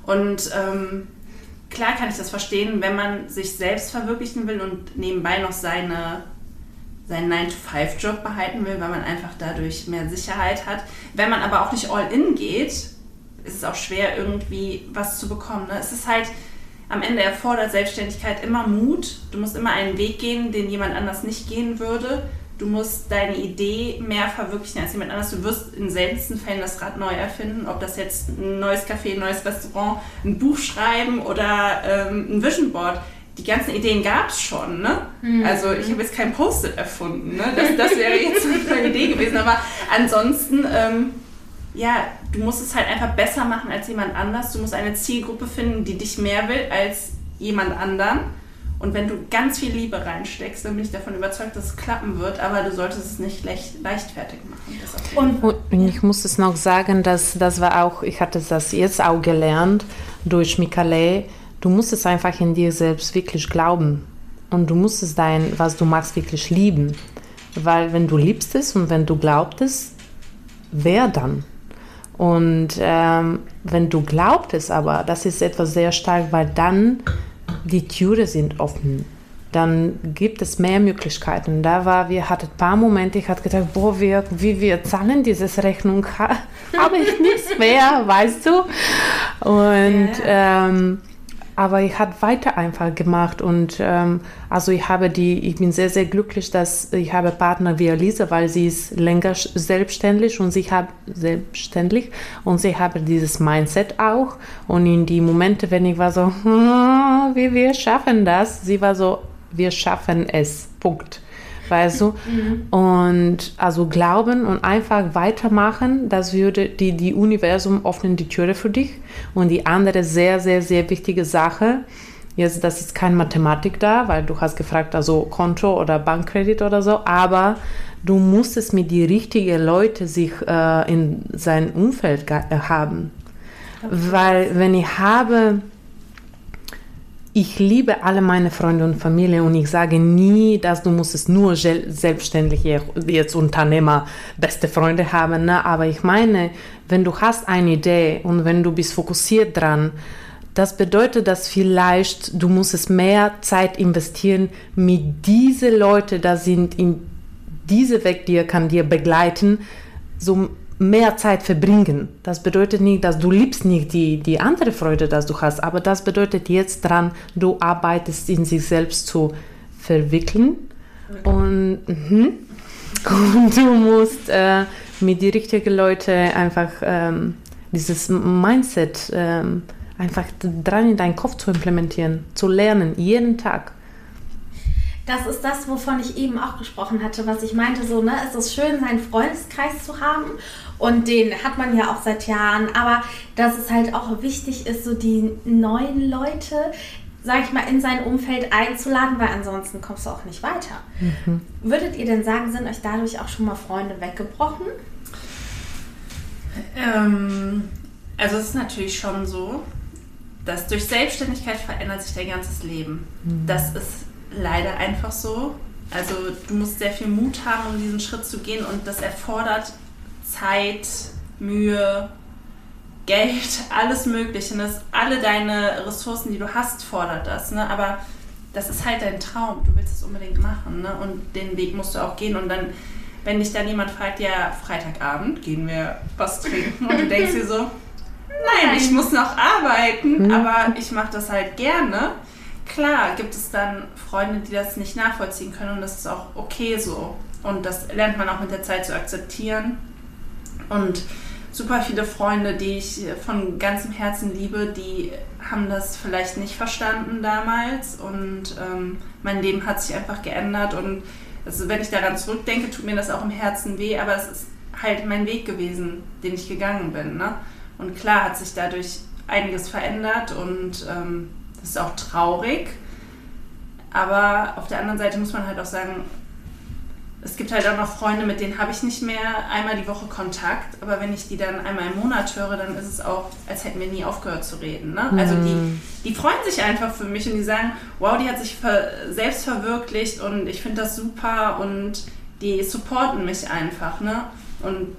Und ähm, klar kann ich das verstehen, wenn man sich selbst verwirklichen will und nebenbei noch seine, seinen 9-to-5-Job behalten will, weil man einfach dadurch mehr Sicherheit hat. Wenn man aber auch nicht all in geht, ist es auch schwer, irgendwie was zu bekommen. Ne? Es ist halt, am Ende erfordert Selbstständigkeit immer Mut. Du musst immer einen Weg gehen, den jemand anders nicht gehen würde du musst deine Idee mehr verwirklichen als jemand anderes. Du wirst in seltensten Fällen das Rad neu erfinden, ob das jetzt ein neues Café, ein neues Restaurant, ein Buch schreiben oder ähm, ein Vision Board. Die ganzen Ideen gab es schon, ne? Mhm. Also ich habe jetzt kein Post-it erfunden, ne? Das, das wäre jetzt eine Idee gewesen. Aber ansonsten, ähm, ja, du musst es halt einfach besser machen als jemand anders. Du musst eine Zielgruppe finden, die dich mehr will als jemand anderen und wenn du ganz viel Liebe reinsteckst, dann bin ich davon überzeugt, dass es klappen wird, aber du solltest es nicht leicht, leichtfertig machen. Und, und, ich muss es noch sagen, dass das war auch, ich hatte das jetzt auch gelernt durch Mikale, du musst es einfach in dir selbst wirklich glauben. Und du musst es dein, was du machst, wirklich lieben. Weil wenn du liebst es und wenn du glaubst es, wer dann? Und ähm, wenn du glaubst es aber, das ist etwas sehr stark, weil dann die Türen sind offen. Dann gibt es mehr Möglichkeiten. Da war, wir hatten ein paar Momente, ich hatte gedacht, boah, wir, wie wir zahlen diese Rechnung, habe ich nichts mehr, weißt du? Und yeah. ähm, aber ich habe weiter einfach gemacht und ähm, also ich habe die, ich bin sehr, sehr glücklich, dass ich habe Partner wie Elisa, weil sie ist länger selbstständig und sie hat selbstständig und sie habe dieses Mindset auch. Und in die Momente, wenn ich war so, hm, wie wir schaffen das, sie war so, wir schaffen es, Punkt weißt du? Mhm. Und also glauben und einfach weitermachen, das würde die, die Universum öffnen die Türe für dich. Und die andere sehr, sehr, sehr wichtige Sache, jetzt, das ist keine Mathematik da, weil du hast gefragt, also Konto oder Bankkredit oder so, aber du musst es mit die richtigen Leuten sich äh, in sein Umfeld haben. Weil wenn ich habe ich liebe alle meine Freunde und Familie und ich sage nie, dass du musst es nur selbstständig jetzt Unternehmer, beste Freunde haben, ne? aber ich meine, wenn du hast eine Idee und wenn du bist fokussiert dran, das bedeutet, dass vielleicht du musst es mehr Zeit investieren mit diese Leute, da sind in diese Weg, die kann dir begleiten, so mehr Zeit verbringen. Das bedeutet nicht, dass du liebst nicht die, die andere Freude, dass du hast, aber das bedeutet jetzt dran, du arbeitest in sich selbst zu verwickeln und, mh, und du musst äh, mit die richtigen Leuten einfach ähm, dieses Mindset ähm, einfach dran in deinen Kopf zu implementieren, zu lernen, jeden Tag. Das ist das, wovon ich eben auch gesprochen hatte, was ich meinte, so, ne, es ist schön, seinen Freundeskreis zu haben und den hat man ja auch seit Jahren, aber dass es halt auch wichtig ist, so die neuen Leute, sag ich mal, in sein Umfeld einzuladen, weil ansonsten kommst du auch nicht weiter. Mhm. Würdet ihr denn sagen, sind euch dadurch auch schon mal Freunde weggebrochen? Ähm, also es ist natürlich schon so, dass durch Selbstständigkeit verändert sich dein ganzes Leben. Mhm. Das ist leider einfach so. Also du musst sehr viel Mut haben, um diesen Schritt zu gehen und das erfordert Zeit, Mühe, Geld, alles Mögliche. Das, alle deine Ressourcen, die du hast, fordert das. Ne? Aber das ist halt dein Traum. Du willst es unbedingt machen. Ne? Und den Weg musst du auch gehen. Und dann, wenn dich dann jemand fragt, ja, Freitagabend gehen wir was trinken. Und du denkst dir so, nein, ich muss noch arbeiten, mhm. aber ich mache das halt gerne klar gibt es dann Freunde, die das nicht nachvollziehen können und das ist auch okay so. Und das lernt man auch mit der Zeit zu akzeptieren. Und super viele Freunde, die ich von ganzem Herzen liebe, die haben das vielleicht nicht verstanden damals und ähm, mein Leben hat sich einfach geändert und also wenn ich daran zurückdenke, tut mir das auch im Herzen weh, aber es ist halt mein Weg gewesen, den ich gegangen bin. Ne? Und klar hat sich dadurch einiges verändert und ähm, das ist auch traurig. Aber auf der anderen Seite muss man halt auch sagen, es gibt halt auch noch Freunde, mit denen habe ich nicht mehr einmal die Woche Kontakt, aber wenn ich die dann einmal im Monat höre, dann ist es auch, als hätten wir nie aufgehört zu reden. Ne? Also die, mhm. die freuen sich einfach für mich und die sagen, wow, die hat sich selbst verwirklicht und ich finde das super und die supporten mich einfach. Ne? Und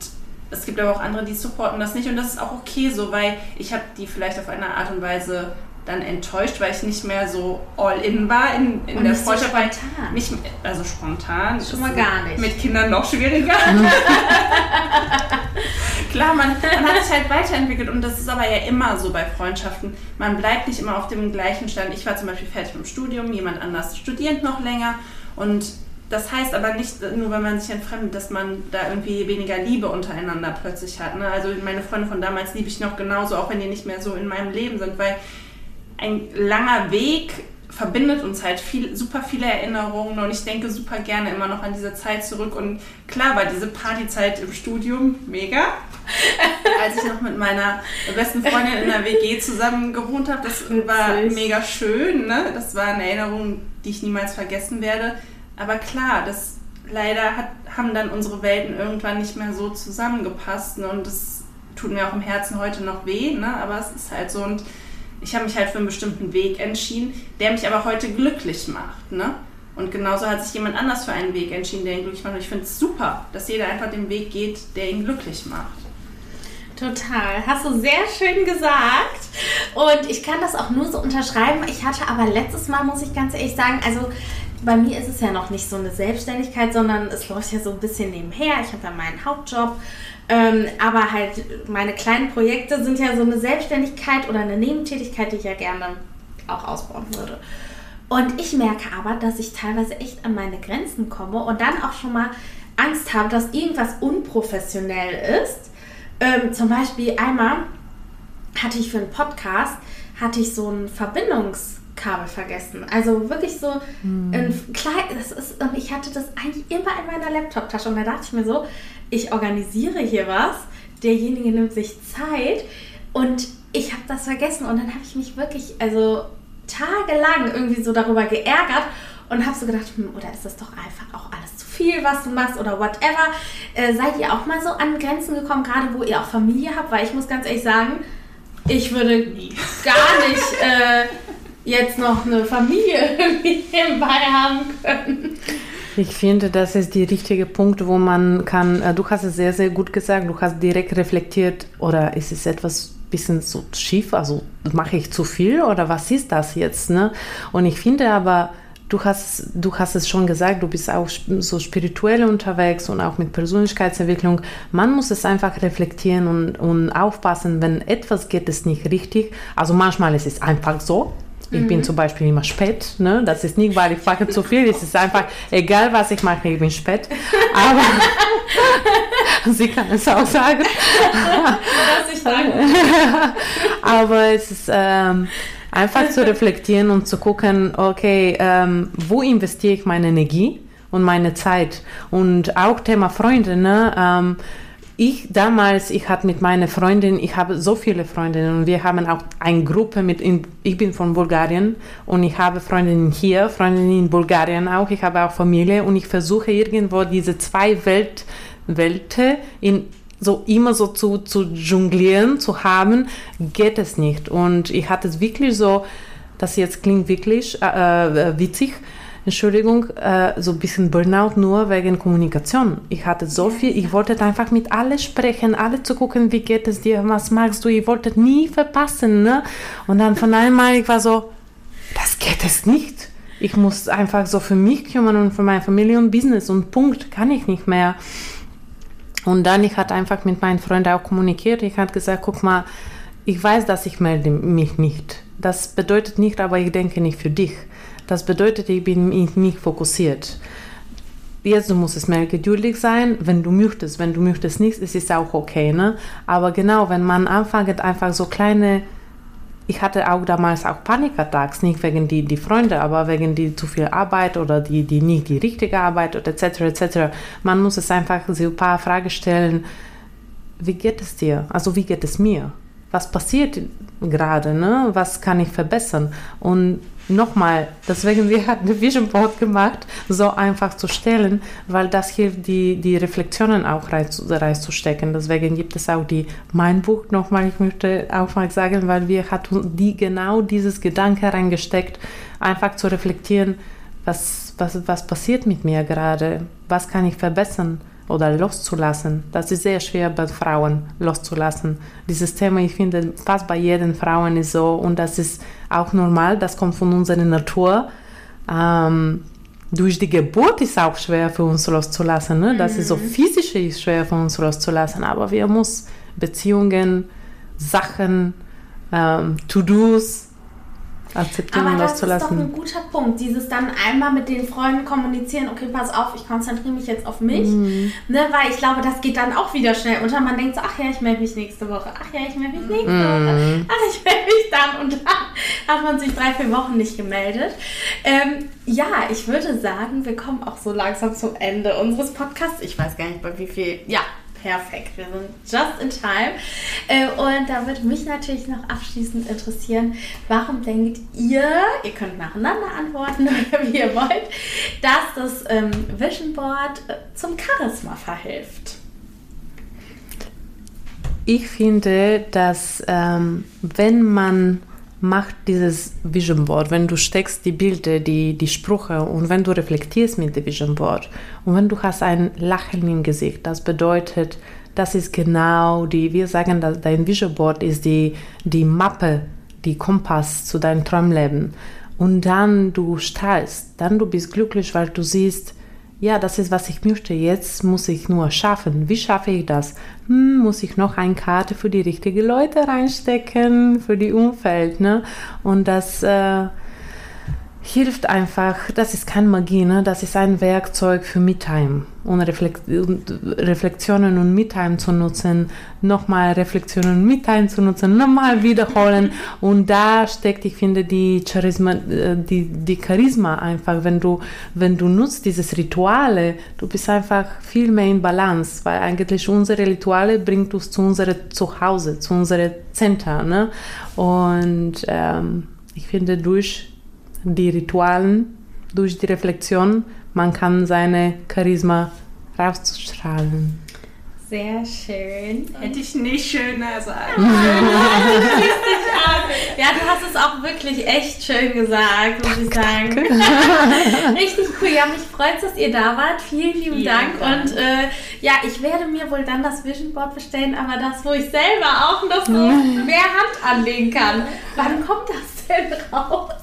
es gibt aber auch andere, die supporten das nicht und das ist auch okay so, weil ich habe die vielleicht auf eine Art und Weise dann enttäuscht, weil ich nicht mehr so all in war in, in der Freundschaft. So spontan. Nicht, also spontan. Schon mal gar nicht. Mit Kindern noch schwieriger. Klar, man, man hat sich halt weiterentwickelt und das ist aber ja immer so bei Freundschaften. Man bleibt nicht immer auf dem gleichen Stand. Ich war zum Beispiel fertig mit dem Studium, jemand anders studiert noch länger und das heißt aber nicht nur, wenn man sich entfremdet, dass man da irgendwie weniger Liebe untereinander plötzlich hat. Ne? Also meine Freunde von damals liebe ich noch genauso, auch wenn die nicht mehr so in meinem Leben sind, weil ein langer Weg verbindet uns halt viel, super viele Erinnerungen und ich denke super gerne immer noch an diese Zeit zurück. Und klar war diese Partyzeit im Studium mega. Als ich noch mit meiner besten Freundin in der WG zusammen gewohnt habe, das war mega schön. Ne? Das war eine Erinnerung, die ich niemals vergessen werde. Aber klar, das leider hat, haben dann unsere Welten irgendwann nicht mehr so zusammengepasst. Ne? Und das tut mir auch im Herzen heute noch weh. Ne? Aber es ist halt so. Und ich habe mich halt für einen bestimmten Weg entschieden, der mich aber heute glücklich macht. Ne? Und genauso hat sich jemand anders für einen Weg entschieden, der ihn glücklich macht. Und ich finde es super, dass jeder einfach den Weg geht, der ihn glücklich macht. Total. Hast du sehr schön gesagt. Und ich kann das auch nur so unterschreiben. Ich hatte aber letztes Mal, muss ich ganz ehrlich sagen, also bei mir ist es ja noch nicht so eine Selbstständigkeit, sondern es läuft ja so ein bisschen nebenher. Ich habe ja meinen Hauptjob ähm, aber halt meine kleinen Projekte sind ja so eine Selbstständigkeit oder eine Nebentätigkeit, die ich ja gerne auch ausbauen würde. Und ich merke aber, dass ich teilweise echt an meine Grenzen komme und dann auch schon mal Angst habe, dass irgendwas unprofessionell ist. Ähm, zum Beispiel einmal hatte ich für einen Podcast hatte ich so ein Verbindungskabel vergessen. Also wirklich so hm. ein klein, das ist, und ich hatte das eigentlich immer in meiner Laptop-Tasche und da dachte ich mir so, ich organisiere hier was, derjenige nimmt sich Zeit und ich habe das vergessen und dann habe ich mich wirklich, also tagelang irgendwie so darüber geärgert und habe so gedacht, hm, oder ist das doch einfach auch alles zu viel, was du machst oder whatever. Äh, seid ihr auch mal so an Grenzen gekommen, gerade wo ihr auch Familie habt? Weil ich muss ganz ehrlich sagen, ich würde gar nicht äh, jetzt noch eine Familie nebenbei haben können. Ich finde, das ist der richtige Punkt, wo man kann, äh, du hast es sehr, sehr gut gesagt, du hast direkt reflektiert, oder ist es etwas bisschen so schief, also mache ich zu viel oder was ist das jetzt? Ne? Und ich finde aber, du hast, du hast es schon gesagt, du bist auch so spirituell unterwegs und auch mit Persönlichkeitsentwicklung. Man muss es einfach reflektieren und, und aufpassen, wenn etwas geht es nicht richtig. Also manchmal ist es einfach so, ich mhm. bin zum Beispiel immer spät. Ne? Das ist nicht, weil ich mache zu viel. Es ist einfach egal, was ich mache, ich bin spät. Aber sie kann es auch sagen. Was ich sagen. Aber es ist ähm, einfach zu reflektieren und zu gucken, okay, ähm, wo investiere ich meine Energie und meine Zeit? Und auch Thema Freunde. Ne? Ähm, ich damals, ich hatte mit meiner Freundin, ich habe so viele Freundinnen und wir haben auch eine Gruppe mit, in, ich bin von Bulgarien und ich habe Freundinnen hier, Freundinnen in Bulgarien auch, ich habe auch Familie und ich versuche irgendwo diese zwei Welt, Welten in so immer so zu, zu jonglieren, zu haben, geht es nicht. Und ich hatte es wirklich so, das jetzt klingt wirklich äh, äh witzig, Entschuldigung, äh, so ein bisschen Burnout nur wegen Kommunikation. Ich hatte so viel, ich wollte einfach mit alle sprechen, alle zu gucken, wie geht es dir, was magst du, ich wollte nie verpassen. Ne? Und dann von einmal, ich war so, das geht es nicht. Ich muss einfach so für mich kümmern und für meine Familie und Business und Punkt, kann ich nicht mehr. Und dann, ich hatte einfach mit meinen Freunden auch kommuniziert. Ich hatte gesagt, guck mal, ich weiß, dass ich melde mich nicht. Das bedeutet nicht, aber ich denke nicht für dich. Das bedeutet, ich bin nicht fokussiert. Jetzt du musst es mehr geduldig sein, wenn du möchtest. Wenn du möchtest nicht, ist es auch okay. Ne? Aber genau, wenn man anfängt, einfach so kleine ich hatte auch damals auch Panikattacks, nicht wegen die, die Freunde, aber wegen die zu viel Arbeit oder die, die nicht die richtige Arbeit oder etc. etc. Man muss es einfach so ein paar Fragen stellen, wie geht es dir? Also wie geht es mir? Was passiert gerade? Ne? Was kann ich verbessern? Und nochmal, deswegen wir hatten ein Vision Board gemacht, so einfach zu stellen, weil das hilft, die, die Reflexionen auch reinzustecken. Deswegen gibt es auch die Mein Buch nochmal, ich möchte auch mal sagen, weil wir hatten die genau dieses Gedanke reingesteckt, einfach zu reflektieren, was, was, was passiert mit mir gerade, was kann ich verbessern oder loszulassen. Das ist sehr schwer bei Frauen loszulassen. Dieses Thema, ich finde, fast bei jedem Frauen ist so und das ist auch normal, das kommt von unserer Natur. Ähm, durch die Geburt ist auch schwer für uns loszulassen. Ne? Das ist so mhm. physisch ist schwer für uns loszulassen, aber wir müssen Beziehungen, Sachen, ähm, To-Dos, akzeptieren Aber das zu lassen. Das ist doch ein guter Punkt. Dieses dann einmal mit den Freunden kommunizieren, okay, pass auf, ich konzentriere mich jetzt auf mich. Mhm. Ne, weil ich glaube, das geht dann auch wieder schnell unter. Man denkt so, ach ja, ich melde mich nächste Woche. Ach ja, ich melde mich nächste mhm. Woche. Ach, ich melde mich dann. Und dann hat man sich drei, vier Wochen nicht gemeldet. Ähm, ja, ich würde sagen, wir kommen auch so langsam zum Ende unseres Podcasts. Ich weiß gar nicht, bei wie viel. Ja, Perfekt, wir sind just in time. Äh, und da würde mich natürlich noch abschließend interessieren, warum denkt ihr, ihr könnt nacheinander antworten oder wie ihr wollt, dass das ähm, Vision Board äh, zum Charisma verhilft? Ich finde, dass ähm, wenn man macht dieses Vision Board, wenn du steckst die Bilder, die, die Sprüche und wenn du reflektierst mit dem Vision Board und wenn du hast ein Lachen im Gesicht, das bedeutet, das ist genau die, wir sagen, dass dein Vision Board ist die, die Mappe, die Kompass zu deinem Traumleben. Und dann du strahlst, dann du bist glücklich, weil du siehst, ja, das ist, was ich möchte. Jetzt muss ich nur schaffen. Wie schaffe ich das? Hm, muss ich noch eine Karte für die richtigen Leute reinstecken, für die Umfeld, ne? Und das äh, hilft einfach, das ist keine Magie, ne? das ist ein Werkzeug für Me-Time und, Reflexionen und Me-Time zu nutzen, nochmal Reflexionen und Me-Time zu nutzen, nochmal wiederholen und da steckt, ich finde, die Charisma, äh, die, die Charisma einfach, wenn du, wenn du nutzt dieses Rituale, du bist einfach viel mehr in Balance, weil eigentlich unsere Rituale bringt uns zu unserem Zuhause, zu unserem Center ne? und ähm, ich finde, durch die Ritualen, durch die Reflexion, man kann seine Charisma rausstrahlen. Sehr schön. Hätte ich nicht schöner sagen. ja, du hast es auch wirklich echt schön gesagt, muss ich sagen. Richtig cool. Ja, mich freut es, dass ihr da wart. Vielen lieben Vielen Dank. Dank. Und äh, ja, ich werde mir wohl dann das Vision Board bestellen, aber das, wo ich selber auch noch so mehr Hand anlegen kann. Wann kommt das denn raus?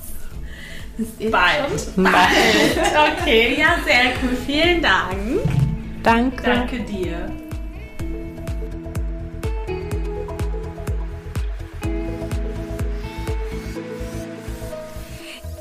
Bald. Bald. Okay, ja, sehr cool. Vielen Dank. Danke. Danke dir.